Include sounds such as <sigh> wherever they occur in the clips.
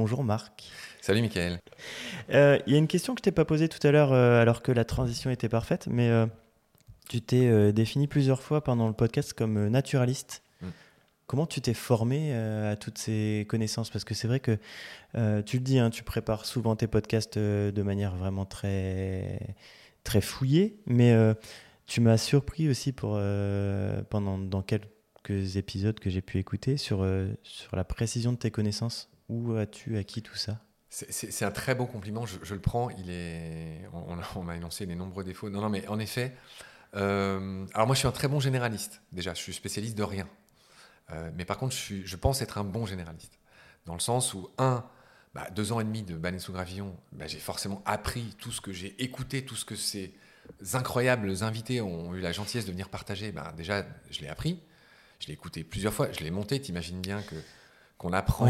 Bonjour Marc. Salut Michael. Il y a une question que je t'ai pas posée tout à l'heure alors que la transition était parfaite, mais tu t'es défini plusieurs fois pendant le podcast comme naturaliste. Comment tu t'es formé euh, à toutes ces connaissances? Parce que c'est vrai que euh, tu le dis, hein, tu prépares souvent tes podcasts euh, de manière vraiment très, très fouillée, mais tu m'as surpris aussi pour, pendant dans quelques épisodes que j'ai pu écouter sur, sur la précision de tes connaissances. Où as-tu acquis tout ça? C'est un très beau compliment, je, le prends. Il est, on, m'a énoncé les nombreux défauts. Non, non, mais en effet, alors moi je suis un très bon généraliste. Déjà, je suis spécialiste de rien. Euh, mais par contre, je, pense être un bon généraliste. Dans le sens où, un, bah, deux ans et demi de Baleine sous Gravillon, bah, j'ai forcément appris tout ce que j'ai écouté, tout ce que ces incroyables invités ont eu la gentillesse de venir partager. Bah, déjà, je l'ai appris, je l'ai écouté plusieurs fois, je l'ai monté. T'imagines bien que qu'on apprend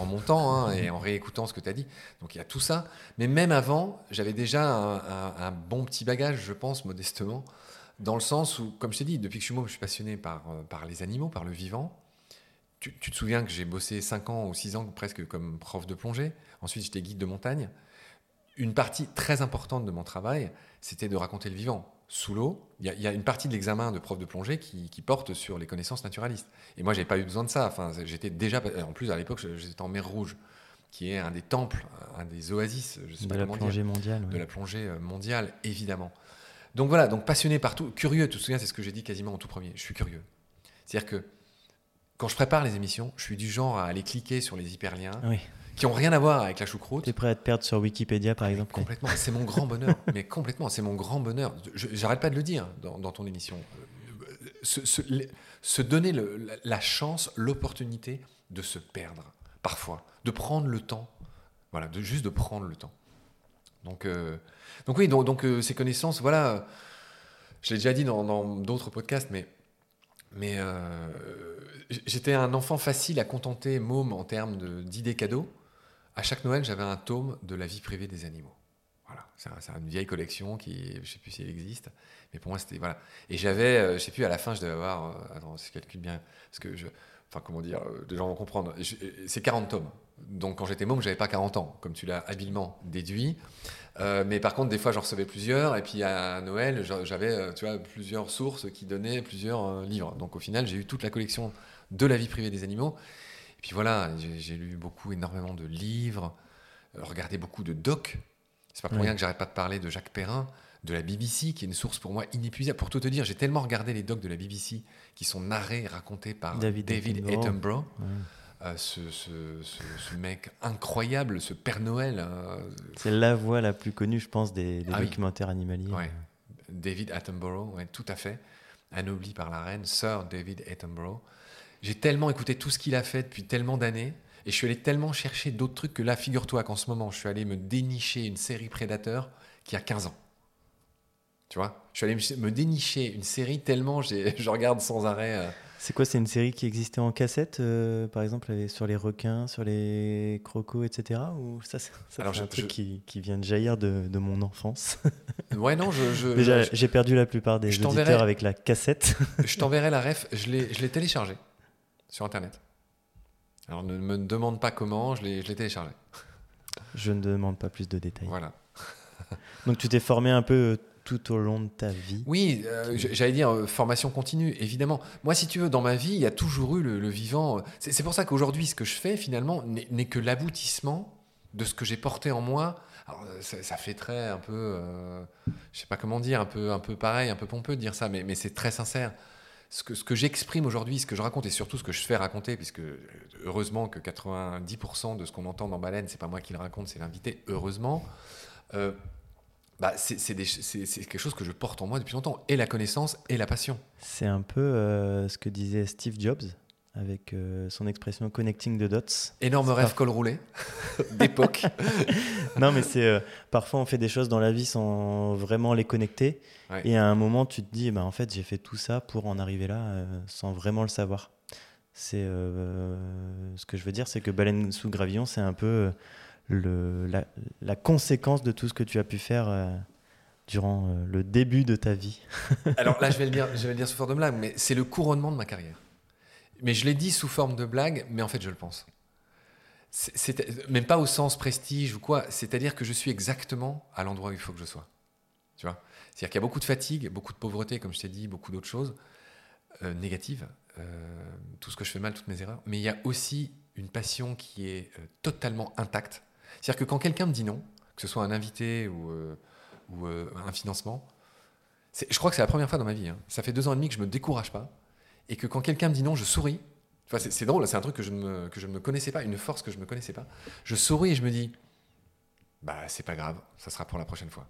en, montant hein, et en réécoutant ce que tu as dit. Donc il y a tout ça. Mais même avant, j'avais déjà un, bon petit bagage, je pense, modestement, dans le sens où, comme je t'ai dit, depuis que je suis môme, je suis passionné par, euh, par les animaux, par le vivant. Tu, te souviens que j'ai bossé 5 ans ou 6 ans presque comme prof de plongée. Ensuite, j'étais guide de montagne. Une partie très importante de mon travail, c'était de raconter le vivant. Sous l'eau, il y, a une partie de l'examen de prof de plongée qui, porte sur les connaissances naturalistes. Et moi, j'avais pas eu besoin de ça. Enfin, j'étais déjà, en plus, à l'époque, j'étais en mer Rouge, qui est un des temples, un des oasis, je sais de la plongée mondiale. De la plongée euh, mondiale, évidemment. Donc voilà, donc passionné partout, curieux, tu te souviens, c'est ce que j'ai dit quasiment en tout premier, je suis curieux. C'est-à-dire que quand je prépare les émissions, je suis du genre à aller cliquer sur les hyperliens qui ont rien à voir avec la choucroute. Tu es prêt à te perdre sur Wikipédia par exemple Complètement, c'est mon grand bonheur, <laughs> mais complètement, c'est mon grand bonheur. J'arrête pas de le dire dans, ton émission. Se, donner la, chance, l'opportunité de se perdre, parfois, de prendre le temps, voilà, de juste de prendre le temps. Donc, euh, donc oui, donc, donc euh, ces connaissances, voilà, je l'ai déjà dit dans d'autres podcasts, mais, mais euh, j'étais un enfant facile à contenter, môme, en termes d'idées cadeaux. À chaque Noël, j'avais un tome de la vie privée des animaux. Voilà, c'est une vieille collection qui, je ne sais plus si elle existe, mais pour moi c'était voilà. Et j'avais, je sais plus, à la fin, je devais avoir, attends, si je calcule bien, parce que je, enfin comment dire, des gens vont comprendre. C'est 40 tomes. Donc quand j'étais môme, j'avais pas 40 ans, comme tu l'as habilement déduit. Euh, mais par contre, des fois, j'en recevais plusieurs. Et puis à Noël, j'avais euh, tu plusieurs sources qui donnaient plusieurs euh, livres. Donc au final, j'ai eu toute la collection de la vie privée des animaux. Et puis voilà, j'ai lu beaucoup, énormément de livres, regardé beaucoup de docs. C'est pas pour rien que j'arrête pas de parler de Jacques Perrin, de la BBC, qui est une source pour moi inépuisable. Pour tout te dire, j'ai tellement regardé les docs de la BBC qui sont narrés, racontés par David, Attenborough. Euh, ce, ce, mec incroyable, ce Père Noël. Hein. C'est la voix la plus connue, je pense, des, ah documentaires animaliers. David Attenborough, ouais, tout à fait. Anobli par la reine, Sir David Attenborough. J'ai tellement écouté tout ce qu'il a fait depuis tellement d'années. Et je suis allé tellement chercher d'autres trucs que là, figure-toi qu'en ce moment, je suis allé me dénicher une série Prédateur qui a 15 ans. Tu vois? Je suis allé me dénicher une série tellement <laughs> je regarde sans arrêt. Euh, c'est quoi? C'est une série qui existait en cassette, euh, par exemple, sur les requins, sur les crocos, etc. Ou ça, c'est un truc qui, vient de jaillir de, mon enfance? <laughs> Ouais, non, je. Déjà, j'ai perdu la plupart des auditeurs avec la cassette. <laughs> je t'enverrai la ref. Je l'ai téléchargé sur Internet. Alors ne me demande pas comment, je l'ai téléchargé. <laughs> Je ne demande pas plus de détails. Voilà. <laughs> Donc tu t'es formé un peu tout au long de ta vie Oui, euh, j'allais dire euh, formation continue, évidemment. Moi, si tu veux, dans ma vie, il y a toujours eu le, vivant. C'est pour ça qu'aujourd'hui, ce que je fais, finalement, n'est que l'aboutissement de ce que j'ai porté en moi. Alors, euh, ça, fait très un peu, euh, je sais pas comment dire, un peu, un peu pareil, un peu pompeux de dire ça, mais, mais c'est très sincère. Ce que, ce que j'exprime aujourd'hui, ce que je raconte et surtout ce que je fais raconter, puisque heureusement que 90% de ce qu'on entend dans Baleine, c'est pas moi qui le raconte, c'est l'invité, heureusement bah, c'est quelque chose que je porte en moi depuis longtemps, et la connaissance et la passion. C'est un peu euh, ce que disait Steve Jobs avec euh, son expression connecting the dots. Énorme rêve col roulé <laughs> d'époque. <laughs> non, mais c'est euh, parfois on fait des choses dans la vie sans vraiment les connecter, et à un moment tu te dis, bah, en fait j'ai fait tout ça pour en arriver là sans vraiment le savoir. C'est ce que je veux dire, c'est que Baleine sous gravillon, c'est un peu le, la, conséquence de tout ce que tu as pu faire euh, durant euh, le début de ta vie Alors là, je vais le <laughs> dire, je vais le dire sous forme de blague, mais c'est le couronnement de ma carrière. Mais je l'ai dit sous forme de blague, mais en fait, je le pense. c'est- même pas au sens prestige ou quoi, c'est-à-dire que je suis exactement à l'endroit où il faut que je sois. Tu vois? C'est-à-dire qu'il y a beaucoup de fatigue, beaucoup de pauvreté, comme je t'ai dit, beaucoup d'autres choses euh, négatives, euh, tout ce que je fais mal, toutes mes erreurs, mais il y a aussi une passion qui est euh, totalement intacte. C'est-à-dire que quand quelqu'un me dit non, que ce soit un invité ou, un financement, je crois que c'est la première fois dans ma vie. hein. Ça fait deux ans et demi que je me décourage pas, et que quand quelqu'un me dit non, je souris. Enfin, c'est drôle, c'est un truc que je, ne me, que je ne me connaissais pas, une force que je ne me connaissais pas. Je souris et je me dis, bah c'est pas grave, ça sera pour la prochaine fois.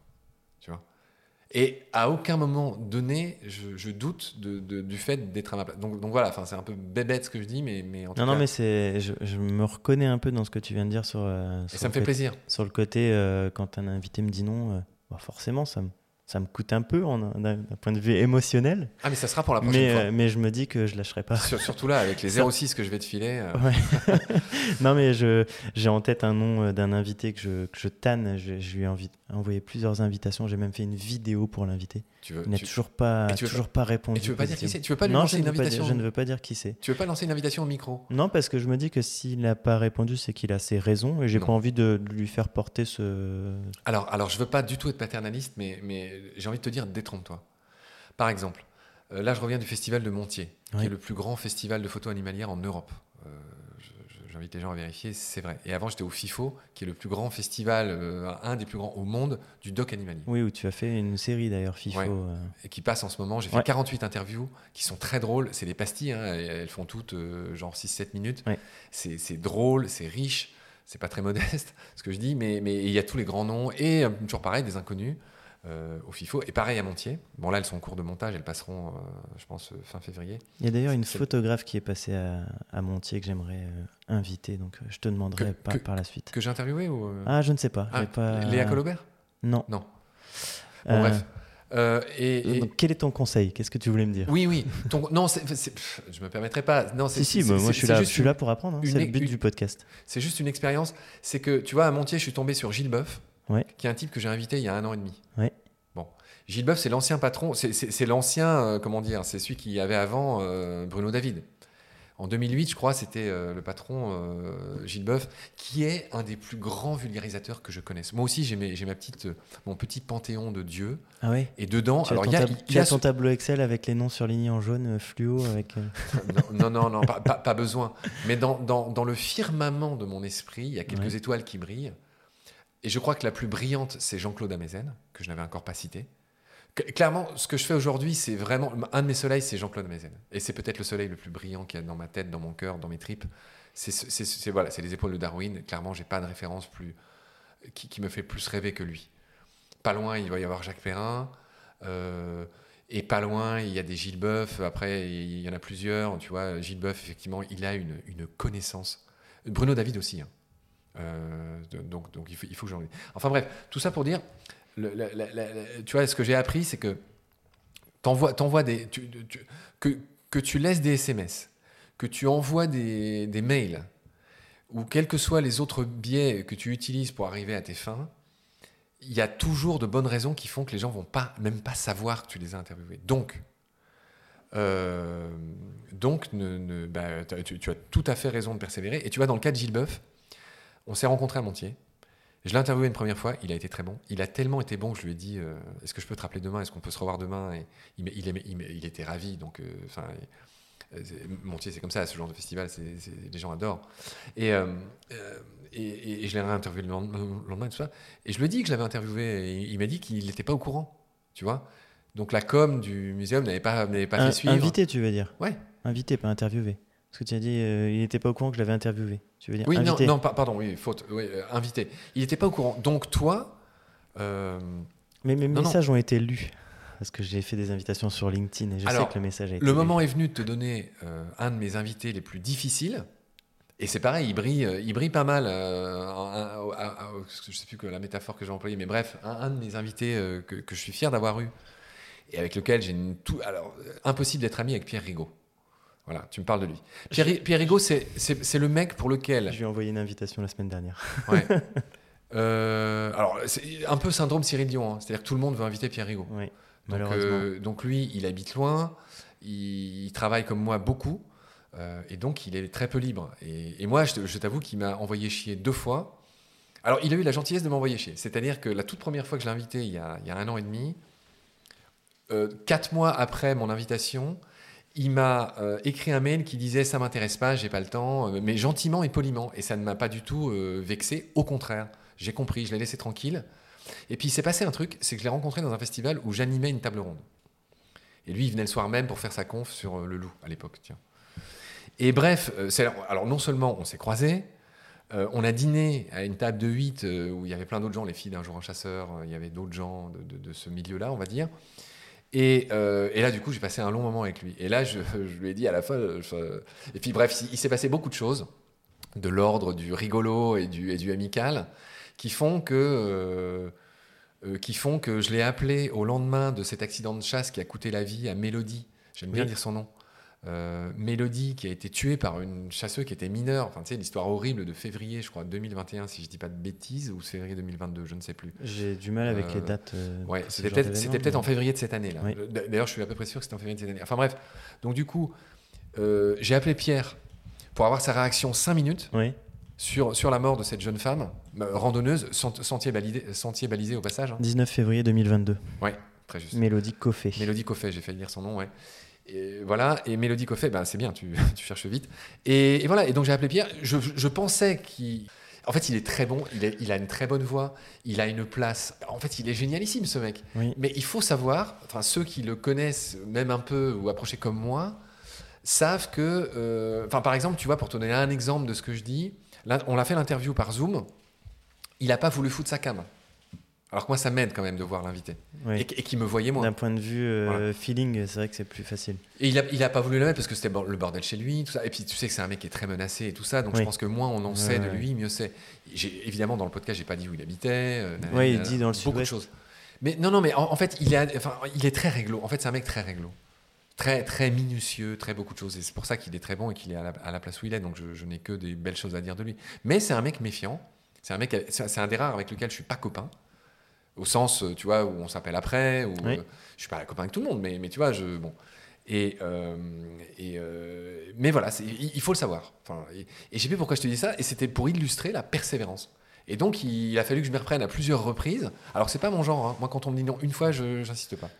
Tu vois Et à aucun moment donné, je, je doute de- de- du fait d'être à ma place. Donc, donc voilà, c'est un peu bébête ce que je dis, mais, mais en tout Non, cas, non, mais je, je me reconnais un peu dans ce que tu viens de dire sur, euh, et ça me le, fait côté, plaisir. sur le côté euh, quand un invité me dit non, euh, bah forcément, ça me, ça me coûte un peu d'un point de vue émotionnel. Ah, mais ça sera pour la prochaine Mais, fois. euh, mais je me dis que je lâcherai pas. Sur- surtout là, avec les <laughs> Ça- 06 que je vais te filer. euh, Ouais. <laughs> non, mais j'ai en tête un nom euh, d'un invité que je, que je tanne. Je, je lui ai envoyé plusieurs invitations. J'ai même fait une vidéo pour l'inviter. tu veux, Il n'a tu- toujours pas, tu veux toujours pas répondu. et tu veux pas dire qui c'est? Tu veux pas lui non, lancer une ne veux pas dire- invitation? je ne veux pas dire qui c'est. Tu veux pas lancer une invitation au micro? Non, parce que je me dis que s'il n'a pas répondu, c'est qu'il a ses raisons et j'ai pas envie de, de lui faire porter ce. Alors, alors, je veux pas du tout être paternaliste, mais, mais j'ai envie de te dire, détrompe-toi. Par exemple, euh, là, je reviens du festival de Montier, qui est le plus grand festival de photos animalières en Europe. Euh, J'invite les gens à vérifier, c'est vrai. Et avant, j'étais au FIFO, qui est le plus grand festival, euh, un des plus grands au monde, du doc animalier. Oui, où tu as fait une série d'ailleurs, FIFO. Ouais. euh. Et qui passe en ce moment. J'ai fait Ouais. 48 interviews qui sont très drôles. C'est des pastilles, hein, elles font toutes genre 6-7 minutes. Ouais. C'est drôle, c'est riche. C'est pas très modeste <laughs> ce que je dis, mais mais il y a tous les grands noms et toujours pareil, des inconnus euh, au FIFO. Et pareil à Montier. Bon, là, elles sont en cours de montage, elles passeront, euh, je pense, euh, fin février. Il y a d'ailleurs une photographe qui est passée à, à Montier que j'aimerais euh, inviter, donc je te demanderai Que- par, que- par la suite. Que j'ai interviewé ou. Ah, je ne sais pas. ah, pas... Léa Colobert? Non. Non. Bon, bref. Euh, et, et- donc, quel est ton conseil? Qu'est-ce que tu voulais me dire? Oui, oui. Ton- non, c'est- pff, je me permettrai pas. Non, c'est, Si, si, moi je suis là, je juste suis une- là pour apprendre. hein, C'est le but une- du podcast. C'est juste une expérience. C'est que, tu vois, à Montier, je suis tombé sur Gilles Boeuf, Ouais. qui est un type que j'ai invité il y a un an et demi. Ouais. Bon. Gilles Boeuf, c'est l'ancien patron, c'est, l'ancien, euh, comment dire, c'est celui qui avait avant euh, Bruno David. En 2008, je crois, c'était euh, le patron euh, Gilles Boeuf, qui est un des plus grands vulgarisateurs que je connaisse. Moi aussi, j'ai, ma petite, euh, mon petit panthéon de dieux. Ah ouais Et dedans, Tu alors il y a, il tu a as ce- tableau Excel avec les noms surlignés en jaune fluo avec. <laughs> non, non, non, pas, pas- pas besoin. Mais dans, dans- dans le firmament de mon esprit, il y a quelques Ouais. étoiles qui brillent. Et je crois que la plus brillante, c'est Jean-Claude Amezen, que je n'avais encore pas cité. Cl- Clairement, ce que je fais aujourd'hui, c'est vraiment. Un de mes soleils, c'est Jean-Claude Amezen. Et c'est peut-être le soleil le plus brillant qu'il y a dans ma tête, dans mon cœur, dans mes tripes. C'est ce- c'est- c'est- voilà, les épaules de Darwin. Clairement, j'ai pas de référence plus qui, qui me fait plus rêver que lui. Pas loin, il va y avoir Jacques Perrin. euh, et pas loin, il y a des Gilles Boeuf. Après, il y en a plusieurs. Tu vois, Gilles Boeuf, effectivement, il a une, une connaissance. Bruno David aussi. hein. Euh, donc, il faut, que j'en. Enfin bref, tout ça pour dire, tu vois, ce que j'ai appris, c'est que t'envoies, t'envoies des, tu- que, que tu laisses des SMS, que tu envoies des, des mails, ou quels que soient les autres biais que tu utilises pour arriver à tes fins, il y a toujours de bonnes raisons qui font que les gens vont pas, même pas savoir que tu les as interviewés. Donc, euh, donc ne, bah, tu as tout à fait raison de persévérer. Et tu vois, dans le cas de Gilles Boeuf, on s'est rencontrés à Montier. Je l'ai interviewé une première fois, il a été très bon. Il a tellement été bon que je lui ai dit euh, Est-ce que je peux te rappeler demain? Est-ce qu'on peut se revoir demain? Et il, m'a- il, aimait- il, m'a- il était ravi. Donc, euh, enfin, euh, Montier, c'est comme ça, ce genre de festival, les gens adorent. Et, euh, et, et- et je l'ai réinterviewé le lendemain, le lendemain et tout ça. Et je lui ai dit que je l'avais interviewé. Et il m'a dit qu'il n'était pas au courant. Tu vois? Donc la com du muséum n'avait pas, pas Un- fait suivre. invité, tu veux dire? Ouais. Invité, pas interviewé. Parce que tu as dit, il n'était pas au courant que je l'avais interviewé. Tu veux dire Oui, non, invité. non, pa- pardon, oui, faute. Oui, euh, invité. Il n'était pas au courant. Donc toi, euh, Mais mes Non, non. messages ont été lus. Parce que j'ai fait des invitations sur LinkedIn et je Alors, sais que le message a été le lu. moment est venu de te donner euh, un de mes invités les plus difficiles. Et c'est pareil, il brille, il brille pas mal. un- un- un- un- je sais plus que la métaphore que j'ai employée, mais bref, un, de mes invités que, que je suis fier d'avoir eu et avec lequel j'ai une tout. Alors, impossible d'être ami avec Pierre Rigaud. Voilà, tu me parles de lui. Pierre, Pierre Rigaud, c'est c'est- c'est le mec pour lequel. Je lui ai envoyé une invitation la semaine dernière. Ouais. <laughs> Euh, alors, c'est un peu syndrome Cyril Dion, hein. c'est-à-dire que tout le monde veut inviter Pierre Rigaud. Oui, Donc, malheureusement. euh, donc lui, il habite loin, il, il travaille comme moi beaucoup. Euh, et donc, il est très peu libre. Et, et moi, je, t'avoue qu'il m'a envoyé chier deux fois. Alors, il a eu la gentillesse de m'envoyer chier. C'est-à-dire que la toute première fois que je l'ai invité, il y a, il y a un an et demi, quatre mois après mon invitation, il m'a euh, écrit un mail qui disait ça m'intéresse pas, j'ai pas le temps, euh, mais gentiment et poliment. Et ça ne m'a pas du tout euh, vexé. Au contraire, j'ai compris, je l'ai laissé tranquille. Et puis il s'est passé un truc, c'est que je l'ai rencontré dans un festival où j'animais une table ronde. Et lui, il venait le soir même pour faire sa conf sur le loup à l'époque. Tiens. Et bref, alors non seulement on s'est croisés, on a dîné à une table de 8 euh, où il y avait plein d'autres gens, les filles d'un jour un chasseur, il y avait d'autres gens de ce milieu-là, on va dire. Et, euh, et là, du coup, j'ai passé un long moment avec lui. Et là, je, <laughs> je lui ai dit à la fin. je- et puis, bref, il, il s'est passé beaucoup de choses, de l'ordre du rigolo et du, et du amical, qui font que. euh, euh, qui font que je l'ai appelé au lendemain de cet accident de chasse qui a coûté la vie à Mélodie. J'aime bien Oui. dire son nom. Euh, Mélodie qui a été tuée par une chasseuse qui était mineure. Enfin, tu sais, l'histoire horrible de février, je crois, 2021, si je dis pas de bêtises, ou février 2022, je ne sais plus. J'ai du mal avec Euh, les dates. euh, Ouais, c'était peut-être en février de cette année là. Oui. D'ailleurs, je suis à peu près sûr que c'était en février de cette année. Enfin bref, donc du coup, euh, j'ai appelé Pierre pour avoir sa réaction 5 minutes Oui, sur, sur la mort de cette jeune femme, euh, randonneuse, sent- sentier balisé, sentier balisé au passage. hein. 19 février 2022. Très juste. Mélodie Coffet. Mélodie Coffet, j'ai failli dire son nom, ouais. Et voilà, et Mélodie Coffet, ben, c'est bien, tu, <laughs> tu cherches vite. Et, et voilà, et donc j'ai appelé Pierre. Je, je pensais qu'il. En fait, il est très bon, il, est- il a une très bonne voix, il a une place. En fait, il est génialissime, ce mec. Oui. Mais il faut savoir, enfin, ceux qui le connaissent, même un peu ou approchés comme moi, savent que. euh, Enfin, par exemple, tu vois, pour te donner un exemple de ce que je dis, là, on l'a fait l'interview par Zoom, il n'a pas voulu foutre sa cam. Alors que moi, ça m'aide quand même de voir l'invité. Oui. Et, et qu'il me voyait moi. D'un point de vue euh, Voilà. feeling, c'est vrai que c'est plus facile. Et il a, il a pas voulu le mettre parce que c'était le bordel chez lui, tout ça. Et puis tu sais que c'est un mec qui est très menacé et tout ça, donc je Oui. pense que moins on en sait de lui, mieux c'est. Évidemment dans le podcast, j'ai pas dit où il habitait. euh, Ouais, il dit dans le beaucoup de choses. Mais non, non, mais en, en fait, il est, enfin, il est très réglo. En fait, c'est un mec très réglo, très, très minutieux, très beaucoup de choses. Et c'est pour ça qu'il est très bon et qu'il est à la, à la place où il est. Donc je, je n'ai que des belles choses à dire de lui. Mais c'est un mec méfiant. C'est un mec, c'est un des rares avec lequel je suis pas copain. Au sens, euh, tu vois, où on s'appelle après, où Oui. euh, je suis pas copain avec tout le monde, mais, mais tu vois, je bon. Et, euh, et euh, mais voilà, il, il faut le savoir. Enfin, et, et je sais pourquoi je te dis ça, et c'était pour illustrer la persévérance. Et donc, il, a fallu que je me reprenne à plusieurs reprises. Alors, c'est pas mon genre. hein. Moi, quand on me dit non une fois, je n'insiste pas.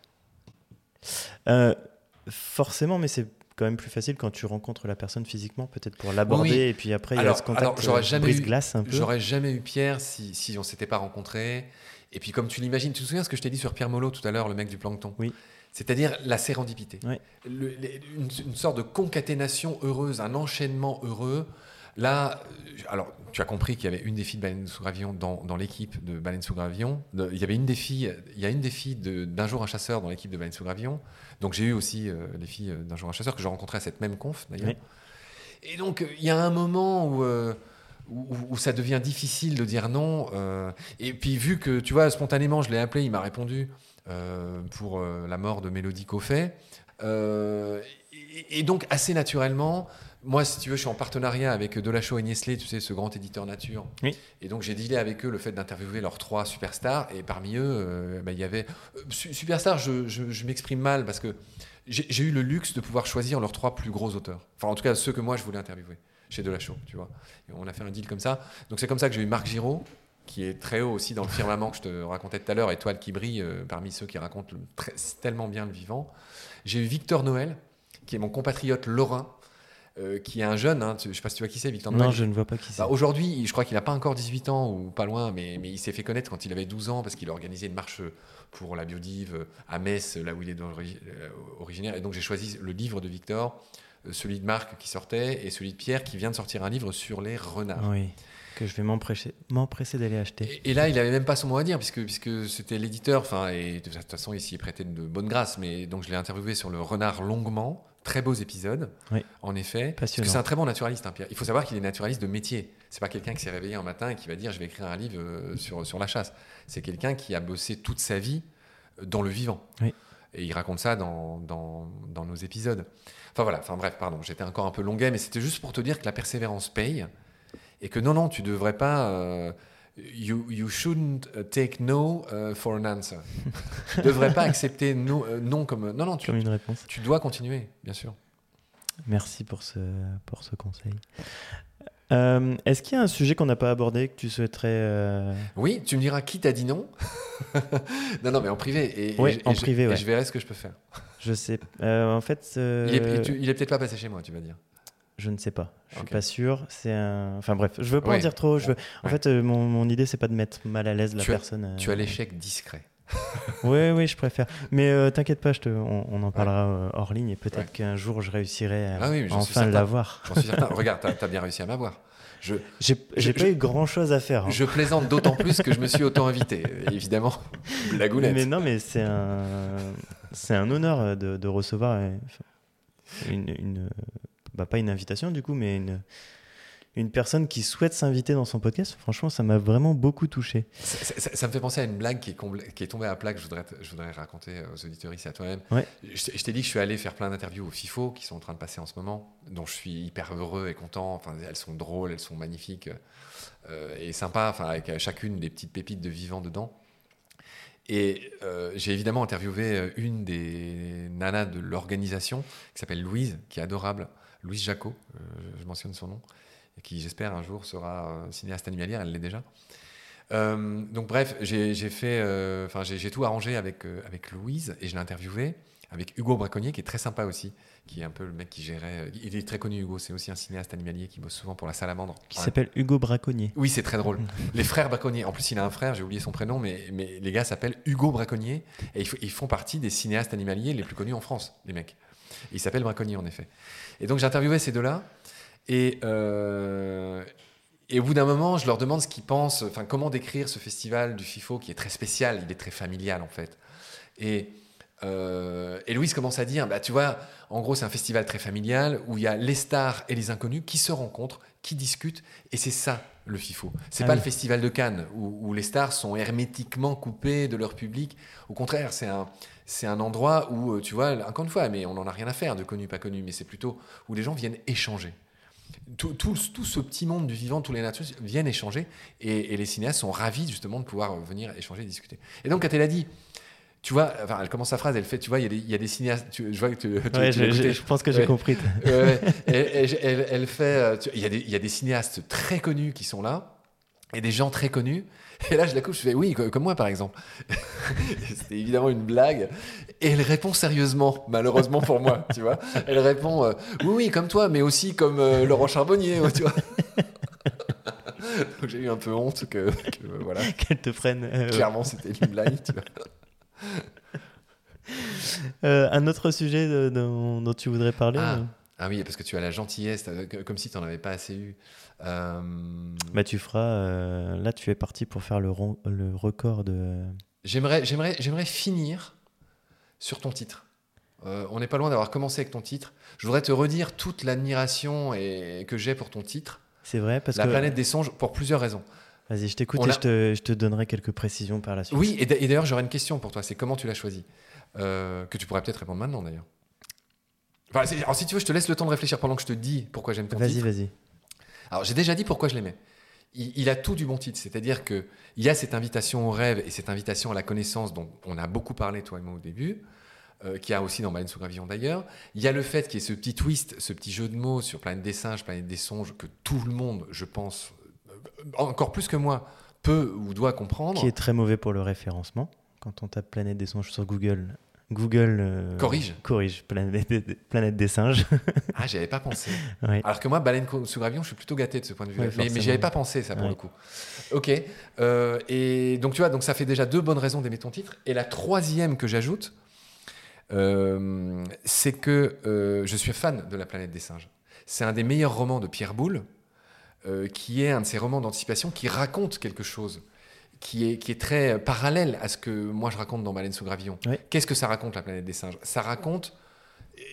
Forcément, mais c'est quand même plus facile quand tu rencontres la personne physiquement, peut-être pour l'aborder, Oui. et puis après, il y a Alors- ce contact alors, j'aurais jamais eu- brise-glace un peu. J'aurais jamais eu Pierre si, si on s'était pas rencontrés. Et puis, comme tu l'imagines, tu te souviens ce que je t'ai dit sur Pierre Molot tout à l'heure, le mec du plancton Oui. C'est-à-dire la sérendipité. Oui. Le- les- une, une sorte de concaténation heureuse, un enchaînement heureux. Là, euh, alors, tu as compris qu'il y avait une des filles de Baleine sous Gravillon dans, dans l'équipe de Baleine sous Gravillon. De- Il y avait une des filles, il y a une des filles de- d'un jour un chasseur dans l'équipe de Baleine sous Gravillon. Donc j'ai eu aussi euh, les filles euh, d'un jour un chasseur que j'ai rencontrées à cette même conf d'ailleurs. Oui. Et donc euh, il y a un moment où, euh, où, où ça devient difficile de dire non. euh, et puis vu que tu vois spontanément je l'ai appelé, il m'a répondu euh, pour euh, la mort de Mélodie Coffet. Et, et donc assez naturellement, moi si tu veux, je suis en partenariat avec Delachaux et Nestlé, tu sais ce grand éditeur nature. Oui. Et donc j'ai dealé avec eux le fait d'interviewer leurs trois superstars. Et parmi eux, bah, il y avait su- superstars. Je, je- je m'exprime mal parce que j'ai eu le luxe de pouvoir choisir leurs trois plus gros auteurs. Enfin en tout cas ceux que moi je voulais interviewer chez Delachaux, tu vois. Et on a fait un deal comme ça. Donc c'est comme ça que j'ai eu Marc Giraud, qui est très haut aussi dans le firmament que je te racontais tout à l'heure, étoile qui brille euh, parmi ceux qui racontent le- très- tellement bien le vivant. J'ai eu Victor Noël, qui est mon compatriote lorrain, euh, qui est un jeune, hein, tu- je ne sais pas si tu vois qui c'est, Victor Non, Noël. je ne vois pas qui c'est. Bah, Aujourd'hui, je crois qu'il n'a pas encore 18 ans ou pas loin, mais, mais il s'est fait connaître quand il avait 12 ans parce qu'il a organisé une marche pour la biodive à Metz, là où il est euh, originaire. Et donc j'ai choisi le livre de Victor, celui de Marc qui sortait et celui de Pierre qui vient de sortir un livre sur les renards. Oui, que je vais m'empresser d'aller acheter. Et, et là, il n'avait même pas son mot à dire, puisque, puisque c'était l'éditeur, enfin, et de toute façon, il s'y prêté de bonne grâce, mais donc je l'ai interviewé sur le renard longuement, très beaux épisodes, Oui. en effet. Parce que c'est un très bon naturaliste, hein, Pierre. Il faut savoir qu'il est naturaliste de métier. C'est pas quelqu'un qui s'est réveillé un matin et qui va dire je vais écrire un livre euh, sur, sur la chasse. C'est quelqu'un qui a bossé toute sa vie euh, dans le vivant. Oui. Et il raconte ça dans, dans, dans nos épisodes. Enfin voilà, enfin bref, pardon, j'étais encore un peu longuet, mais c'était juste pour te dire que la persévérance paye et que non, non, tu devrais pas. euh, you, you shouldn't uh, take no uh, for an answer. tu <laughs> devrais pas accepter no, euh, non comme. Non, non, tu, Comme une réponse. tu dois continuer, bien sûr. Merci pour ce, pour ce conseil. Euh, Est-ce qu'il y a un sujet qu'on n'a pas abordé que tu souhaiterais. euh, Oui, tu me diras qui t'a dit non. <laughs> non, non, mais en privé. Et, et Ouais, je- en et je- privé, et ouais. je verrai ce que je peux faire. Je sais. euh, en fait, Il est, tu- il est peut-être pas passé chez moi, tu vas dire. je ne sais pas. Je suis Ok. pas sûr. C'est un. Enfin bref, je veux pas en Ouais. dire trop. Je veux... En Ouais. fait, euh, mon, mon idée, c'est pas de mettre mal à l'aise la Tu as- personne. euh, Tu as l'échec discret. <laughs> Oui, oui, je préfère. Mais euh, t'inquiète pas, je te, on, on en parlera euh, hors ligne et peut-être Ouais. qu'un jour je réussirai à Ah oui, enfin l'avoir. J'en suis certain. <laughs> Regarde, t'as as bien réussi à m'avoir. J'ai Je- pas eu grand chose à faire. hein. je plaisante d'autant plus que je me suis auto-invité. Évidemment, blagounette. Mais non, mais c'est un, c'est un honneur de, de recevoir euh, une, une- bah, pas une invitation du coup, mais une, une personne qui souhaite s'inviter dans son podcast. Franchement, ça m'a vraiment beaucoup touché. Ça, ça- ça me fait penser à une blague qui est, comble- qui est tombée à plat que je voudrais, te- je voudrais raconter aux auditeurs ici à toi-même. Ouais. Je, t'ai- je t'ai dit que je suis allé faire plein d'interviews au FIFO qui sont en train de passer en ce moment, dont je suis hyper heureux et content. Enfin, elles sont drôles, elles sont magnifiques euh, et sympas, enfin, avec euh, chacune des petites pépites de vivant dedans. Et euh, j'ai évidemment interviewé une des nanas de l'organisation qui s'appelle Louise, qui est adorable, Louise Jacot, euh, je mentionne son nom, et qui j'espère un jour sera euh, cinéaste animalière, elle l'est déjà. Euh, donc bref, j'ai fait, euh, enfin j'ai j'ai tout arrangé avec euh, avec Louise et je l'ai interviewé avec Hugo Braconnier qui est très sympa aussi, qui est un peu le mec qui gérait. Il est très connu Hugo, c'est aussi un cinéaste animalier qui bosse souvent pour la Salamandre. Qui s'appelle Hugo Braconnier. Oui, c'est très drôle. <laughs> Les frères Braconnier. En plus, il a un frère, j'ai oublié son prénom, mais, mais les gars s'appellent Hugo Braconnier et ils, ils font partie des cinéastes animaliers les plus connus en France, les mecs. Ils s'appellent Braconnier, en effet. Et donc, j'ai interviewé ces deux-là et, euh, et au bout d'un moment, je leur demande ce qu'ils pensent, enfin, comment décrire ce festival du FIFO qui est très spécial, il est très familial, en fait. Et. euh, et Louise commence à dire, bah, tu vois, en gros, c'est un festival très familial où il y a les stars et les inconnus qui se rencontrent, qui discutent, et c'est ça le FIFO. C'est Ah pas oui. le festival de Cannes où, où les stars sont hermétiquement coupées de leur public. Au contraire, c'est un, c'est un endroit où, euh, tu vois, encore une fois, mais on n'en a rien à faire de connu, pas connu, mais c'est plutôt où les gens viennent échanger. Tout, tout- tout ce petit monde du vivant, tous les natures viennent échanger, et, et les cinéastes sont ravis justement de pouvoir venir échanger, discuter. Et donc, quand elle a dit, tu vois, enfin, elle commence sa phrase, elle fait, tu vois, il y a des- il y, a des cinéastes, tu- je vois que tu, tu- Ouais, tu je, je- pense que j'ai Ouais. compris. Ouais, elle, elle- elle- elle fait. euh, Il y, a des- il y a des cinéastes très connus qui sont là et des gens très connus. Et là, je la coupe, je fais oui, co- comme moi par exemple. <laughs> C'était évidemment une blague. Et elle répond sérieusement, malheureusement pour moi, tu vois. Elle répond euh, oui, oui, comme toi, mais aussi comme euh, Laurent Charbonnier, tu vois. <laughs> Donc j'ai eu un peu honte que, que, voilà. <laughs> Qu'elle te prenne. euh, Clairement, c'était une blague, tu vois. euh, un autre sujet de- dont tu voudrais parler Ah. Ah oui, parce que tu as la gentillesse, comme si tu n'en avais pas assez eu. Euh, Bah, tu feras. euh, là, tu es parti pour faire le, record de. J'aimerais, j'aimerais, j'aimerais finir sur ton titre. Euh, on n'est pas loin d'avoir commencé avec ton titre. Je voudrais te redire toute l'admiration et, que j'ai pour ton titre, C'est vrai parce La que. planète des songes, pour plusieurs raisons. Vas-y, je t'écoute et a- je, te, je te donnerai quelques précisions par la suite. Oui, et d'ailleurs, j'aurais une question pour toi. C'est comment tu l'as choisi? Euh, Que tu pourrais peut-être répondre maintenant, d'ailleurs. Enfin, alors, si tu veux, je te laisse le temps de réfléchir pendant que je te dis pourquoi j'aime ton Vas-y, titre. vas-y. Alors, j'ai déjà dit pourquoi je l'aimais. Il, il a tout du bon titre, c'est-à-dire que il y a cette invitation au rêve et cette invitation à la connaissance dont on a beaucoup parlé toi et moi au début, euh, qui a aussi dans Baleine sous gravillon d'ailleurs. Il y a le fait qu'il y ait ce petit twist, ce petit jeu de mots sur planète des singes, planète des songes que tout le monde, je pense, euh, encore plus que moi, peut ou doit comprendre. Qui est très mauvais pour le référencement. Quand on tape Planète des singes sur Google, Google euh, Corrige. corrige Planète des, Planète des singes. Ah, j'y avais pas pensé. Ouais. Alors que moi, baleine sous gravillon, je suis plutôt gâté de ce point de. Ouais, mais j'y avais pas pensé, ça, pour Ouais. le coup. Ok. Euh, et donc, tu vois, donc ça fait déjà deux bonnes raisons d'aimer ton titre. Et la troisième que j'ajoute, euh, c'est que je suis fan de La planète des singes. C'est un des meilleurs romans de Pierre Boulle, qui est un de ces romans d'anticipation qui raconte quelque chose. Qui est, qui est très parallèle à ce que moi je raconte dans Baleine sous gravillon. Qu'est-ce que ça raconte, la planète des singes? Ça raconte,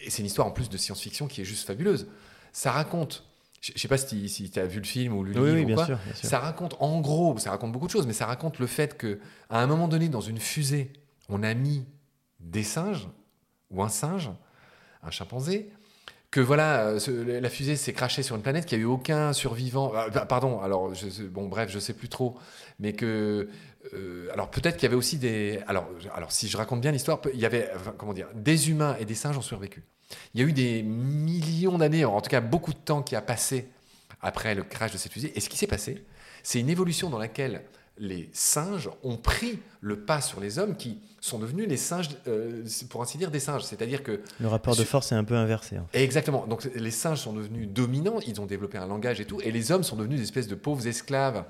et c'est une histoire en plus de science-fiction qui est juste fabuleuse, ça raconte, je je sais pas si, si tu as vu le film ou lu le Oui, livre oui, ou bien quoi, sûr. ça raconte en gros, ça raconte beaucoup de choses, mais ça raconte le fait que à un moment donné, dans une fusée, on a mis des singes ou un singe, un chimpanzé, que voilà, euh, la fusée s'est crachée sur une planète, qu'il n'y a eu aucun survivant. ah, bah, pardon, alors je, bon bref, je sais plus trop, mais que euh, alors peut-être qu'il y avait aussi des. Alors, alors si je raconte bien l'histoire, il y avait comment dire, des humains et des singes ont survécu. Il y a eu des millions d'années, en tout cas beaucoup de temps qui a passé après le crash de cette fusée. Et ce qui s'est passé, c'est une évolution dans laquelle les singes ont pris le pas sur les hommes qui sont devenus les singes, euh, pour ainsi dire, des singes. C'est-à-dire que... Le rapport de force est un peu inversé. Exactement. Donc les singes sont devenus dominants, ils ont développé un langage et tout, et les hommes sont devenus des espèces de pauvres esclaves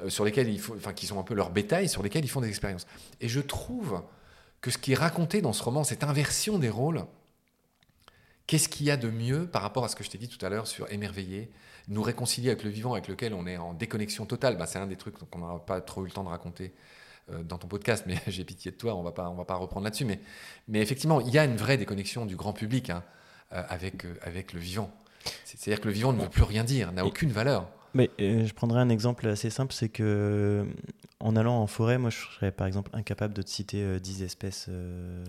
euh, sur lesquels il faut, enfin, qui sont un peu leur bétail, sur lesquels ils font des expériences. Et je trouve que ce qui est raconté dans ce roman, cette inversion des rôles, qu'est-ce qu'il y a de mieux par rapport à ce que je t'ai dit tout à l'heure sur émerveiller, nous réconcilier avec le vivant avec lequel on est en déconnexion totale. Bah, c'est un des trucs qu'on n'aura pas trop eu le temps de raconter euh, dans ton podcast, mais <laughs> j'ai pitié de toi, on va pas, on va pas reprendre là-dessus. Mais, mais effectivement, il y a une vraie déconnexion du grand public hein, euh, avec, euh, avec le vivant. C'est-à-dire que le vivant ne veut plus rien dire, n'a aucune valeur. Mais je prendrais un exemple assez simple, c'est que en allant en forêt, moi je serais par exemple incapable de te citer 10 espèces.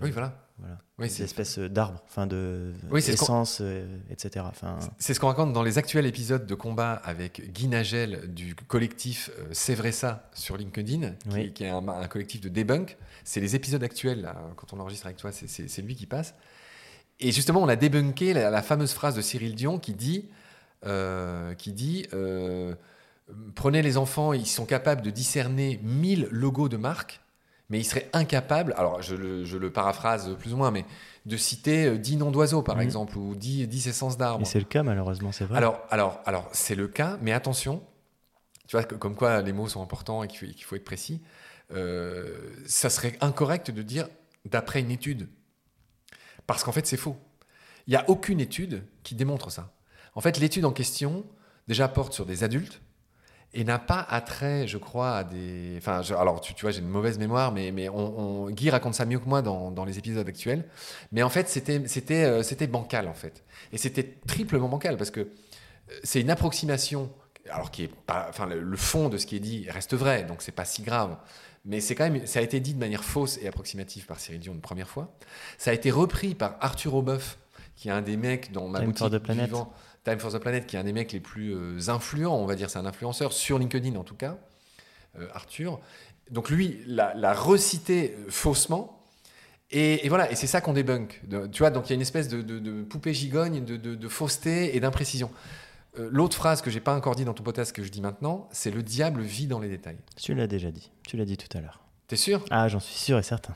oui, voilà. Voilà. Oui, des espèces d'arbres, enfin de oui, etc. Enfin... C'est ce qu'on raconte dans les actuels épisodes de combat avec Guy Nagel du collectif C'est vrai ça sur LinkedIn, qui, est un, collectif de debunk. C'est les épisodes actuels, là, quand on enregistre avec toi, c'est lui qui passe. Et justement, on a débunké la, fameuse phrase de Cyril Dion qui dit, euh, qui dit euh, Prenez les enfants, ils sont capables de discerner 1000 logos de marque mais il serait incapable, alors je le, paraphrase plus ou moins, mais de citer 10 euh, noms d'oiseaux, par mhm. exemple, ou 10, 10 essences d'arbres. Et c'est le cas, malheureusement, c'est vrai. Alors, alors, alors c'est le cas, mais attention, tu vois, comme quoi les mots sont importants et qu'il faut, être précis, euh, ça serait incorrect de dire d'après une étude. Parce qu'en fait, c'est faux. Il n'y a aucune étude qui démontre ça. En fait, l'étude en question, déjà, porte sur des adultes, et n'a pas attrait, je crois, à des. Enfin, alors tu, tu vois, j'ai une mauvaise mémoire, mais, mais on, Guy raconte ça mieux que moi dans, dans les épisodes actuels. Mais en fait, c'était, c'était, euh, c'était bancal, en fait. Et c'était triplement bancal, parce que euh, c'est une approximation, alors qui est pas. Enfin, le, fond de ce qui est dit reste vrai, donc c'est pas si grave. Mais c'est quand même, ça a été dit de manière fausse et approximative par Cyril Dion une première fois. Ça a été repris par Arthur Aubeuf, qui est un des mecs dans ma boutique de planète. Time for the Planet, qui est un des mecs les plus euh, influents, on va dire, c'est un influenceur, sur LinkedIn en tout cas, euh, Arthur. Donc lui l'a recité euh, faussement. Et, voilà, et c'est ça qu'on débunk. tu vois, donc il y a une espèce de, poupée gigogne, de, fausseté et d'imprécision. L'autre phrase que j'ai pas encore dit dans ton podcast que je dis maintenant, c'est le diable vit dans les détails. Tu l'as déjà dit. Tu l'as dit tout à l'heure. T'es sûr? Ah, j'en suis sûr et certain.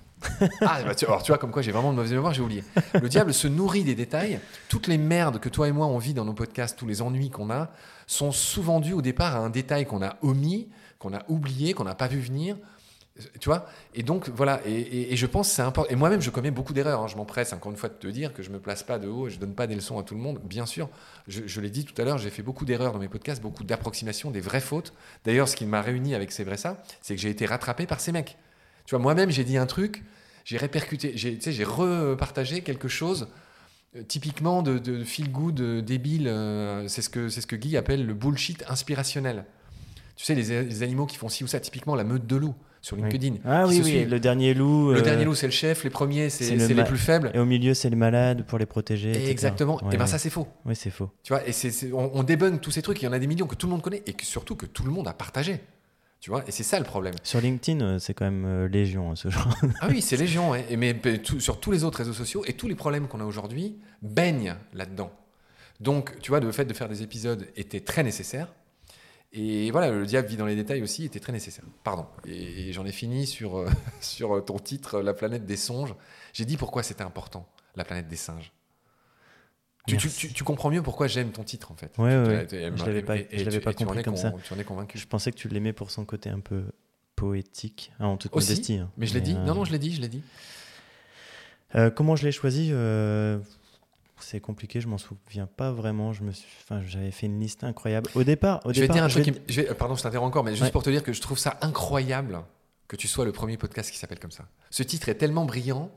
ah, bah, tu, alors tu vois, comme quoi j'ai vraiment de mauvaise mémoire, j'ai oublié. Le diable se nourrit des détails. Toutes les merdes que toi et moi on vit dans nos podcasts, tous les ennuis qu'on a, sont souvent dus au départ à un détail qu'on a omis, qu'on a oublié, qu'on n'a pas vu venir. Tu vois? Et donc, voilà. Et, je pense que c'est important. Et moi-même, je commets beaucoup d'erreurs. Hein. Je m'empresse, encore une fois, de te dire que je me place pas de haut et je donne pas des leçons à tout le monde. Bien sûr, je, je l'ai dit tout à l'heure, j'ai fait beaucoup d'erreurs dans mes podcasts, beaucoup d'approximations, des vraies fautes. D'ailleurs, ce qui m'a réuni avec C'est vrai ça, c'est que j'ai été rattrapé par ces mecs. Tu vois, moi-même, j'ai dit un truc, j'ai répercuté, j'ai, j'ai repartagé quelque chose euh, typiquement de, feel good euh, débile. Euh, c'est ce que c'est ce que Guy appelle le bullshit inspirationnel. Tu sais, les, animaux qui font ci ou ça, typiquement la meute de loups sur LinkedIn. Ah oui, oui, le dernier loup. Le dernier loup, c'est le chef, les premiers, c'est, les plus faibles. Et au milieu, c'est les malades pour les protéger. exactement. et ben ça, c'est faux. Oui, c'est faux. Tu vois, et c'est, on, on débunk tous ces trucs. Il y en a des millions que tout le monde connaît et que, surtout que tout le monde a partagé. Tu vois, et c'est ça le problème. Sur LinkedIn, euh, c'est quand même euh, légion, hein, ce genre. <laughs> ah oui, c'est légion. Et mais sur tous les autres réseaux sociaux et tous les problèmes qu'on a aujourd'hui baignent là-dedans. Donc, tu vois, le fait de faire des épisodes était très nécessaire. Et voilà, le diable vit dans les détails aussi était très nécessaire. Pardon. Et, j'en ai fini sur, euh, <laughs> sur ton titre, La planète des songes. J'ai dit pourquoi c'était important, la planète des singes. Tu, comprends mieux pourquoi j'aime ton titre en fait. Ouais, ouais. Je l'avais pas, je l'avais pas compris comme ça. Tu en es convaincu. Je pensais que tu l'aimais pour son côté un peu poétique, ah, en toute Aussi, modestie. Hein. Mais je l'ai dit. Non, non, je l'ai dit, je l'ai dit. Euh, comment je l'ai choisi euh, C'est compliqué, je m'en souviens pas vraiment. Je me suis, enfin, j'avais fait une liste incroyable. Au départ, au je départ, vais dire un truc. Je vais... Pardon, je t'interromps encore, mais juste pour te dire que je trouve ça incroyable que tu sois le premier podcast qui s'appelle comme ça. Ce titre est tellement brillant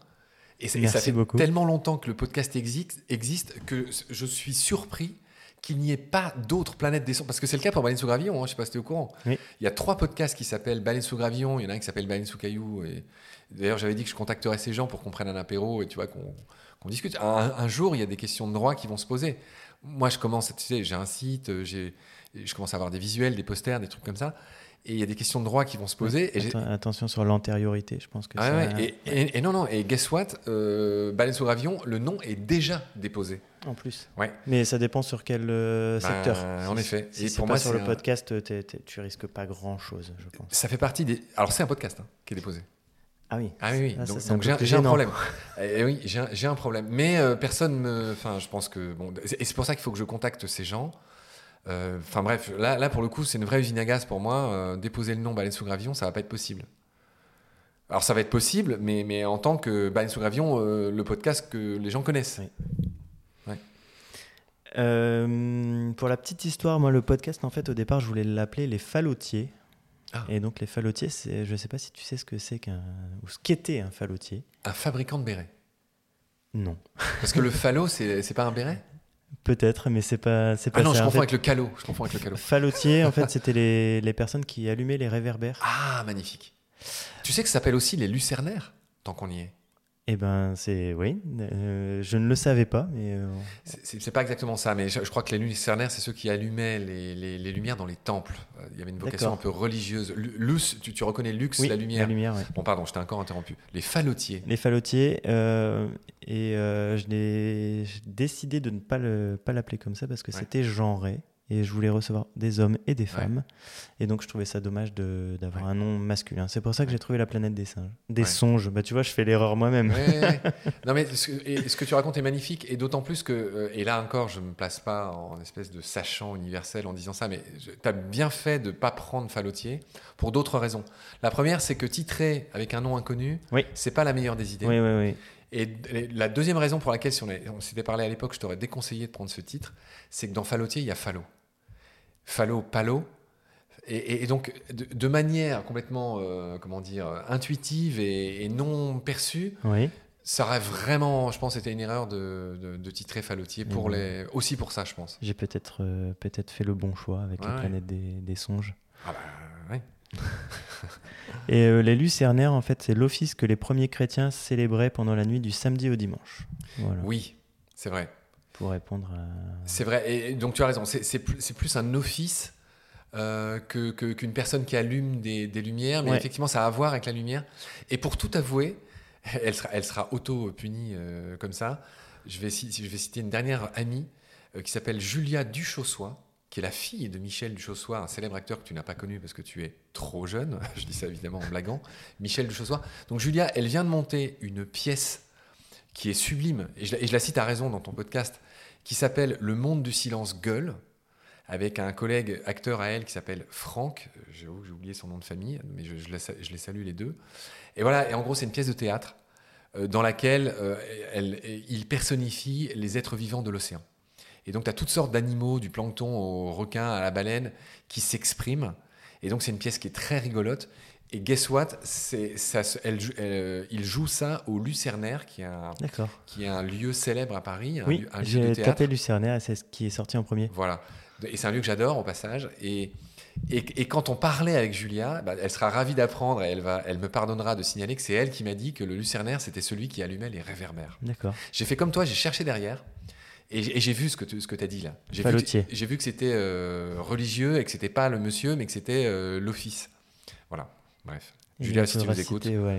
et, ça fait tellement longtemps que le podcast existe, existe que je suis surpris qu'il n'y ait pas d'autres planètes des Parce que c'est le cas pour Baleine sous Gravillon, hein, je ne sais pas si tu es au courant. Il y a trois podcasts qui s'appellent Baleine sous Gravillon, il y en a un qui s'appelle Baleine sous Caillou. Et... D'ailleurs, j'avais dit que je contacterais ces gens pour qu'on prenne un apéro et tu vois, qu'on discute. Un, jour, il y a des questions de droit qui vont se poser. Moi, je commence, tu sais, j'ai un site, je commence à avoir des visuels, des posters, des trucs comme ça. Et il y a des questions de droit qui vont se poser. Et Atten- attention sur l'antériorité, je pense que Ah ça- ouais, et, et- et non, non, et guess what euh, Baleine sous gravillon, le nom est déjà déposé. En plus. Ouais. Mais ça dépend sur quel euh, Bah, secteur. en effet. Si Et pour pas moi, sur le un- podcast, t'es- t'es- tu risques pas grand chose, je pense. Ça fait partie des. Alors, c'est un podcast hein, qui est déposé. Ah oui. Ah oui, oui. Ah, donc j'ai un, plus j'ai un gênant. problème. <laughs> Eh oui, j'ai un, j'ai un problème. Mais euh, personne me. Enfin, je pense que. Bon, et c'est pour ça qu'il faut que je contacte ces gens. Euh, Enfin bref, là, là pour le coup, c'est une vraie usine à gaz pour moi. Euh, déposer le nom Baleine sous gravillon, ça va pas être possible. Alors ça va être possible, mais, mais en tant que Baleine sous euh, le podcast que les gens connaissent. Oui. Euh, pour la petite histoire, moi, le podcast, en fait, au départ, je voulais l'appeler Les Fallotiers. Ah. Et donc, les fallotiers, c'est, je sais pas si tu sais ce que c'est qu'un. ou ce qu'était un fallotier. Un fabricant de bérets. Non. Parce que le falot, c'est pas un béret? Peut-être, mais c'est pas, c'est pas Ah non, ça. je En confonds fait, avec le calot. Je confonds avec le calot. Fallotier, en fait, <laughs> c'était les, les personnes qui allumaient les réverbères. Ah, magnifique. Tu sais que ça s'appelle aussi les lucernaires, tant qu'on y est. Eh ben, c'est. Oui, euh, je ne le savais pas, mais. euh, C'est- pas exactement ça, mais je, je crois que les lucernaires, c'est ceux qui allumaient les, les- les lumières dans les temples. Euh, Il y avait une vocation un peu religieuse. Lu- Lux, tu, tu reconnais Lux, oui, la lumière. La lumière, ouais. Bon, pardon, je t'ai encore interrompu. Les fallotiers. Les fallotiers, euh, et je l'ai décidé de ne pas le pas l'appeler comme ça parce que Ouais. c'était genré et je voulais recevoir des hommes et des femmes et donc je trouvais ça dommage d'avoir Ouais. un nom masculin. C'est pour ça que j'ai trouvé la planète des singes, des Ouais. songes. Bah tu vois, je fais l'erreur moi-même. <laughs> Non, mais ce que, et ce que tu racontes est magnifique, et d'autant plus que, euh, et là encore, je ne me place pas en espèce de sachant universel en disant ça, mais tu as bien fait de ne pas prendre fallotier pour d'autres raisons. La première, c'est que titrer avec un nom inconnu, Oui. c'est pas la meilleure des idées. Oui, oui, oui. Et la deuxième raison pour laquelle, si on, s'était parlé à l'époque, je t'aurais déconseillé de prendre ce titre, c'est que dans Fallotier, il y a Fallo. Fallo, Palo. Et, donc, de, de manière complètement, euh, comment dire, intuitive et, et non perçue, Oui. ça aurait vraiment, je pense, été une erreur de, de, de titrer Fallotier pour Mhm. les, aussi pour ça, je pense. J'ai peut-être euh, peut-être fait le bon choix avec la ouais. planète des, des songes. Ah bah, ouais. <laughs> Et euh, les lucernaires, en fait, c'est l'office que les premiers chrétiens célébraient pendant la nuit du samedi au dimanche. Voilà. Oui, c'est vrai. Pour répondre à. C'est vrai. Et donc, tu as raison. C'est plus, un office euh, que- qu'une personne qui allume des, des lumières. Mais Ouais. effectivement, ça a à voir avec la lumière. Et pour tout avouer, <laughs> elle sera, elle sera auto-punie euh, comme ça. Je vais, ci- je vais citer une dernière amie euh, qui s'appelle Julia Duchossois, qui est la fille de Michel Duchossois, un célèbre acteur que tu n'as pas connu parce que tu es trop jeune. <laughs> Je dis ça évidemment en blaguant. Michel Duchossois. Donc, Julia, elle vient de monter une pièce qui est sublime, et je, et je la cite à raison dans ton podcast, qui s'appelle Le monde du silence gueule, avec un collègue acteur à elle qui s'appelle Franck, Euh, j'ai oublié son nom de famille, mais je les salue les deux. Et voilà, et en gros c'est une pièce de théâtre euh, dans laquelle euh, elle- il personnifie les êtres vivants de l'océan. Et donc tu as toutes sortes d'animaux, du plancton au requin, à la baleine, qui s'expriment. Et donc c'est une pièce qui est très rigolote. Et guess what ça elle elle- Il joue ça au Lucernaire, qui est un, D'accord. qui est un lieu célèbre à Paris, Oui, j'ai tapé Lucernaire et c'est ce qui est sorti en premier. Voilà. Et c'est un lieu que j'adore au passage. Et, et, et quand on parlait avec Julia, bah, elle sera ravie d'apprendre et elle, va, elle me pardonnera de signaler que c'est elle qui m'a dit que le lucernaire, c'était celui qui allumait les réverbères. D'accord. J'ai fait comme toi, j'ai cherché derrière. Et j'ai vu ce que tu ce que as dit là. J'ai vu, Fallotier. que- j'ai vu que c'était euh, religieux et que c'était pas le monsieur, mais que c'était euh, l'office. Voilà. Bref. Et Julia, si tu nous écoutes, ouais,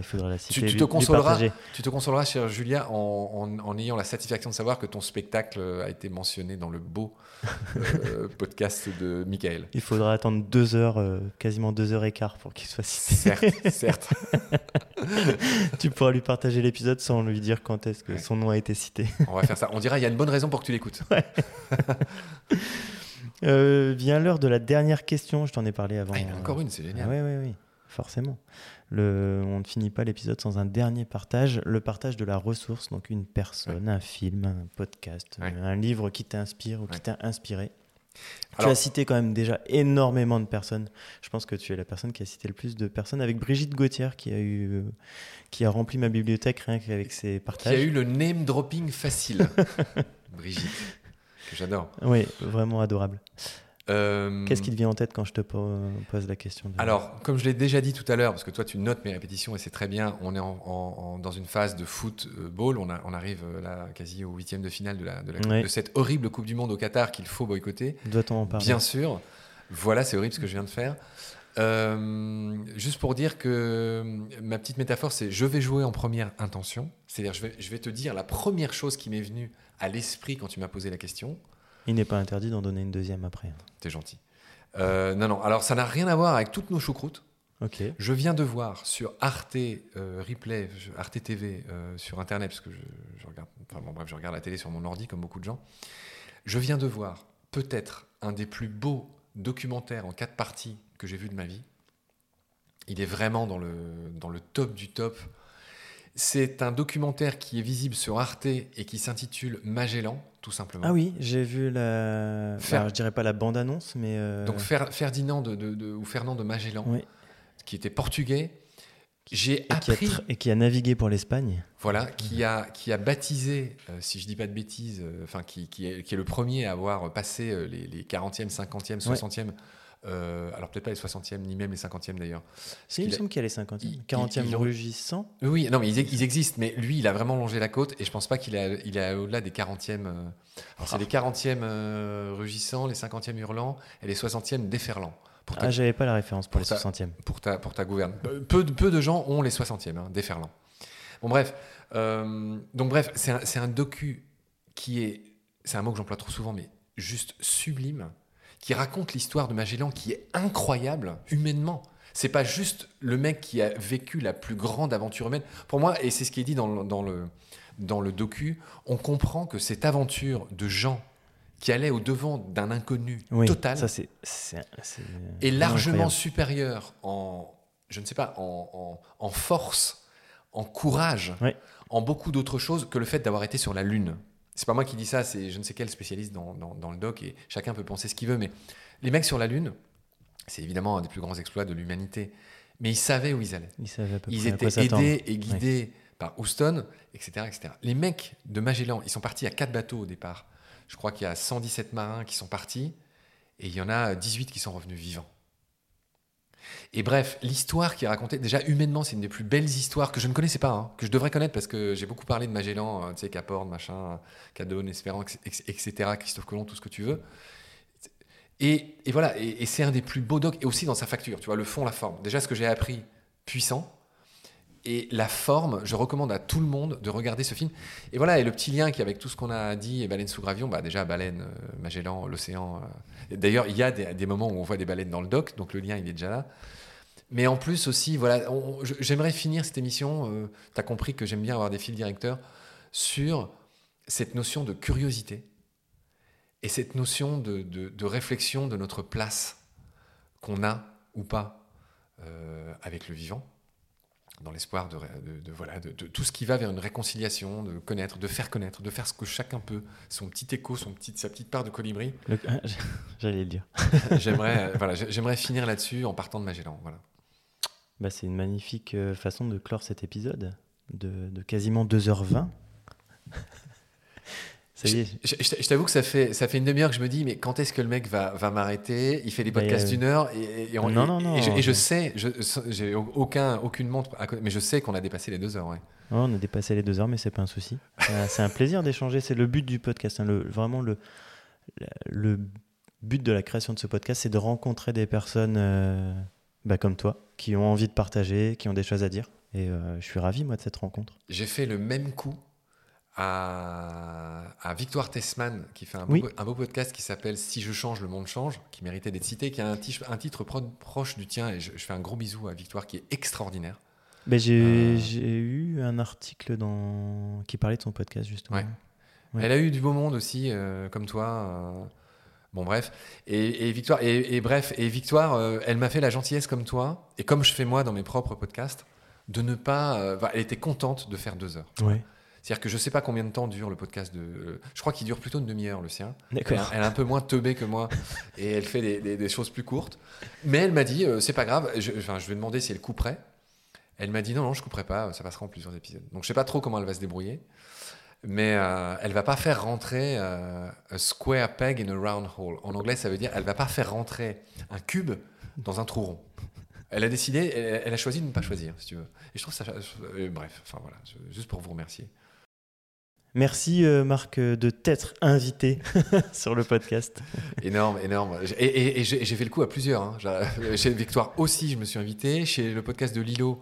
tu te consoleras. tu te consoleras, chère Julia, en, en- en ayant la satisfaction de savoir que ton spectacle a été mentionné dans le beau euh, <laughs> podcast de Michael. Il faudra attendre deux heures, euh, quasiment deux heures et quart pour qu'il soit cité. Certes, certes. <laughs> tu pourras lui partager l'épisode sans lui dire quand est-ce que Ouais. son nom a été cité. On va faire ça. On dira, il y a une bonne raison pour que tu l'écoutes. <laughs> Euh, vient l'heure de la dernière question. Je t'en ai parlé avant. Ah, il y en a encore une, c'est Ah, génial. oui, oui, oui, forcément. Le, on ne finit pas l'épisode sans un dernier partage, le partage de la ressource, donc une personne, un film, un podcast, Ouais. un livre qui t'inspire ou qui t'a inspiré. tu as cité quand même déjà énormément de personnes. Je pense que tu es la personne qui a cité le plus de personnes, avec Brigitte Gauthier qui a eu, euh, qui a rempli ma bibliothèque rien qu'avec ses Qui a partages. eu le name dropping facile. <laughs> Brigitte, que j'adore. Oui, vraiment adorable. Euh, Qu'est-ce qui te vient en tête quand je te po- pose la question de- Alors, comme je l'ai déjà dit tout à l'heure, parce que toi tu notes mes répétitions et c'est très bien, on est en- en- en- dans une phase de football, on, a- on arrive euh, là quasi au huitième de finale de, la, de, la- Ouais. de cette horrible Coupe du Monde au Qatar qu'il faut boycotter. Doit-on en parler Bien sûr. Voilà, c'est horrible ce que je viens de faire. Euh, juste pour dire que ma petite métaphore, c'est je vais jouer en première intention. C'est-à-dire, je vais, je vais te dire la première chose qui m'est venue à l'esprit quand tu m'as posé la question. Il n'est pas interdit d'en donner une deuxième après. T'es gentil. Euh, non, non. Alors, ça n'a rien à voir avec toutes nos choucroutes. Ok. Je viens de voir sur Arte euh, Replay, Arte TV, euh, sur Internet, parce que je, je regarde, enfin bon, bref, je regarde la télé sur mon ordi comme beaucoup de gens. Je viens de voir peut-être un des plus beaux documentaires en quatre parties que j'ai vu de ma vie. Il est vraiment dans le, dans le top du top. C'est un documentaire qui est visible sur Arte et qui s'intitule Magellan, tout simplement. Ah oui, j'ai vu la. Faire- Alors, je dirais pas la bande-annonce, mais. euh, Donc Fer- Ferdinand de, de- de- ou Fernand de Magellan, Oui. qui était portugais. J'ai qui, appris, tr- et qui a navigué pour l'Espagne. voilà, qui a, qui a baptisé, euh, si je dis pas de bêtises, euh, enfin qui, qui est, qui est le premier à avoir passé les, les 40e, 50e, 60e, euh, alors peut-être pas les 60e, ni même les 50e d'ailleurs. Si, il me semble qu'il y a les 50e. il- 40e il- rugissant. Oui, non, mais ils, existent, mais lui, il a vraiment longé la côte et je pense pas qu'il est il au-delà des 40e. euh, alors, c'est Ah. les 40e euh, rugissants, les 50e hurlants et les 60e déferlants. Pour ta, Ah, j'avais pas la référence pour, pour les ta- 60e. pour ta, pour ta gouverne. Peu- Peu, de- peu de gens ont les 60e, hein, déferlants. Bon, bref. donc, bref, c'est un, c'est un docu qui est. C'est un mot que j'emploie trop souvent, mais juste sublime, qui raconte l'histoire de Magellan qui est incroyable humainement. C'est pas juste le mec qui a vécu la plus grande aventure humaine. Pour moi, et c'est ce qui est dit dans le, dans le, dans le docu, on comprend que cette aventure de gens qui allaient au devant d'un inconnu Oui, total ça c'est. c'est- c'est est largement incroyable. supérieur en, je ne sais pas, en, en- en force, en courage, en beaucoup d'autres choses que le fait d'avoir été sur la Lune. C'est pas moi qui dis ça, c'est je ne sais quel spécialiste dans, dans- dans le doc et chacun peut penser ce qu'il veut, mais les mecs sur la Lune, c'est évidemment un des plus grands exploits de l'humanité, mais ils savaient où ils allaient. Ils savaient à peu Ils près à quoi étaient aidés et guidés par Houston, etc., etc. Les mecs de Magellan, ils sont partis à quatre bateaux au départ. Je crois qu'il y a 117 marins qui sont partis et il y en a 18 qui sont revenus vivants. Et bref, l'histoire qui est racontée, déjà humainement, c'est une des plus belles histoires que je ne connaissais pas, hein, que je devrais connaître parce que j'ai beaucoup parlé de Magellan, euh, tu sais, Cap Horn, machin, Cadone, Espérant, etc., Christophe Colomb, tout ce que tu veux. Et, et voilà, et, et c'est un des plus beaux docs, et aussi dans sa facture, tu vois, le fond, la forme. Déjà, ce que j'ai appris, puissant, et la forme, je recommande à tout le monde de regarder ce film. Et voilà, et le petit lien qui avec tout ce qu'on a dit, et Baleine sous gravion, bah déjà Baleine, euh, Magellan, l'océan. euh. D'ailleurs, il y a des, moments où on voit des baleines dans le doc, donc le lien il est déjà là. Mais en plus aussi, voilà, j'aimerais finir cette émission. tu as compris que j'aime bien avoir des fils directeurs sur cette notion de curiosité et cette notion de réflexion de notre place qu'on a ou pas euh, avec le vivant dans l'espoir de, de- de- voilà, de, tout ce qui va vers une réconciliation, de connaître, de faire connaître, de faire ce que chacun peut, son petit écho, son petit, sa petite part de colibri. <laughs> J'allais le dire. <laughs> J'aimerais euh, voilà, j'ai- j'aimerais finir là-dessus en partant de Magellan. Voilà. Bah, c'est une magnifique euh, façon de clore cet épisode de, de quasiment 2h20. Ça y est. Je, je- je t'avoue que ça fait, ça fait une demi-heure que je me dis, mais quand est-ce que le mec va, va m'arrêter? Il fait des podcasts euh, d'une heure et, et on- non, non, non, et je, et je sais, je- j'ai aucun, aucune montre, à mais je sais qu'on a dépassé les deux heures. Ouais. Ouais, on a dépassé les 2 heures, mais c'est pas un souci. Euh, c'est un plaisir d'échanger. C'est le but du podcast. hein. Le, vraiment, le, le but de la création de ce podcast, c'est de rencontrer des personnes euh, bah, comme toi, qui ont envie de partager, qui ont des choses à dire. Et euh, je suis ravi, moi, de cette rencontre. J'ai fait le même coup à, à Victoire Tessman, qui fait un, Oui. beau, un beau podcast qui s'appelle Si je change, le monde change, qui méritait d'être cité, qui a un, titre pro- proche du tien. Et je, je fais un gros bisou à Victoire, qui est extraordinaire. Mais j'ai Euh. eu un article dans... qui parlait de son podcast, justement. Ouais. Ouais. Elle a eu du beau monde aussi, euh, comme toi. euh, Bon, bref. Et, et Victoire, et, et bref, et Victoire, elle m'a fait la gentillesse comme toi, et comme je fais moi dans mes propres podcasts, de ne pas. elle était contente de faire deux heures. Ouais. C'est-à-dire que je sais pas combien de temps dure le podcast de. euh, je crois qu'il dure plutôt une demi-heure, le sien. D'accord. elle est un peu moins teubée que moi <laughs> et elle fait des, des- des choses plus courtes. Mais elle m'a dit, euh, c'est pas grave, je, enfin, je lui ai demandé si elle couperait. Elle m'a dit, non, non, je couperai pas, ça passera en plusieurs épisodes. Donc je sais pas trop comment elle va se débrouiller. Mais euh, elle va pas faire rentrer euh, a square peg in a round hole. En anglais, ça veut dire elle va pas faire rentrer un cube dans un trou rond. Elle a décidé, elle, elle a choisi de ne pas choisir, si tu veux. Et je trouve ça. euh, bref, enfin voilà, juste pour vous remercier. Merci euh, Marc de t'être invité <laughs> sur le podcast. Énorme, énorme. Et, j'ai fait le coup à plusieurs. Hein. Chez Victoire aussi, je me suis invité. Chez le podcast de Lilo,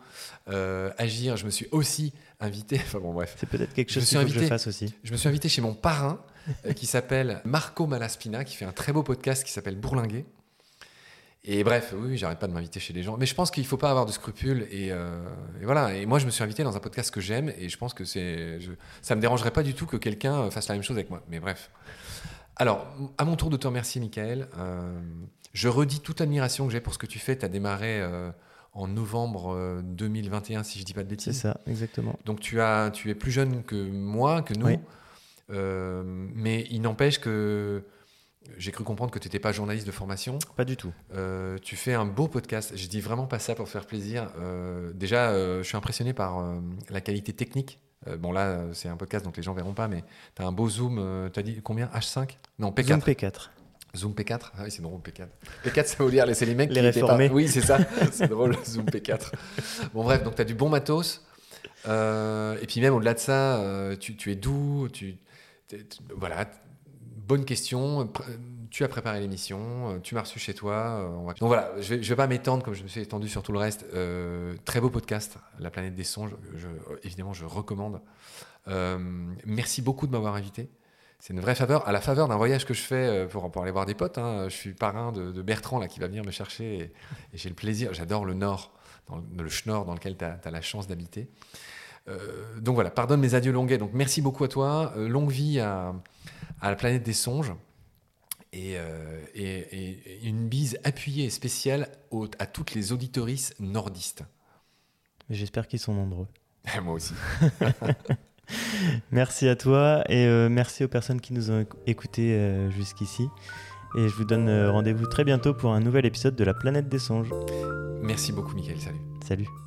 euh, Agir, je me suis aussi invité. <laughs> Enfin bon, bref. C'est peut-être quelque chose faut que je fasse aussi. Je me suis invité chez mon parrain euh, qui s'appelle Marco Malaspina, qui fait un très beau podcast qui s'appelle Bourlinguer. Et bref, oui, j'arrête pas de m'inviter chez les gens. Mais je pense qu'il ne faut pas avoir de scrupules. Euh, et, voilà. Et moi, je me suis invité dans un podcast que j'aime. Et je pense que c'est, ça me dérangerait pas du tout que quelqu'un fasse la même chose avec moi. Mais bref. Alors, à mon tour de te remercier, Michael. Euh, je redis toute l'admiration que j'ai pour ce que tu fais. Tu as démarré euh, en novembre 2021, si je dis pas de bêtises. C'est ça, exactement. Donc, tu, as, tu es plus jeune que moi, que nous. mais il n'empêche que j'ai cru comprendre que tu n'étais pas journaliste de formation. Pas du tout. Euh, tu fais un beau podcast. Je dis vraiment pas ça pour faire plaisir. Euh, déjà, euh, je suis impressionné par la qualité technique. bon, là, c'est un podcast, donc les gens verront pas, mais tu as un beau zoom. tu as dit combien? H5 Non, P4. Zoom P4. Zoom P4 Ah oui, c'est drôle, P4. P4, ça veut dire, c'est les mecs les qui réformés. Pas... Oui, c'est ça. <laughs> c'est drôle, Zoom P4. Bon, bref, donc tu as du bon matos. et puis même au-delà de ça, tu, tu, es doux. Tu, voilà, bonne question. Tu as préparé l'émission, euh, tu m'as reçu chez toi. Euh, Donc voilà, je ne vais, pas m'étendre comme je me suis étendu sur tout le reste. Euh, très beau podcast, La planète des songes. évidemment, je recommande. merci beaucoup de m'avoir invité. C'est une vraie faveur, à la faveur d'un voyage que je fais pour, aller voir des potes. Hein. Je suis parrain de, Bertrand là, qui va venir me chercher et, j'ai le plaisir, j'adore le Nord, le, Schnorr dans lequel tu as, la chance d'habiter. donc voilà, pardonne mes adieux longuets. Donc merci beaucoup à toi. longue vie à, à la planète des songes. Euh, et, une bise appuyée et spéciale à toutes les auditorices nordistes. J'espère qu'ils sont nombreux. <laughs> Moi aussi. <laughs> merci à toi et euh, merci aux personnes qui nous ont écoutés euh, jusqu'ici. Et je vous donne rendez-vous très bientôt pour un nouvel épisode de La planète des songes. Merci beaucoup, Michael. Salut. Salut.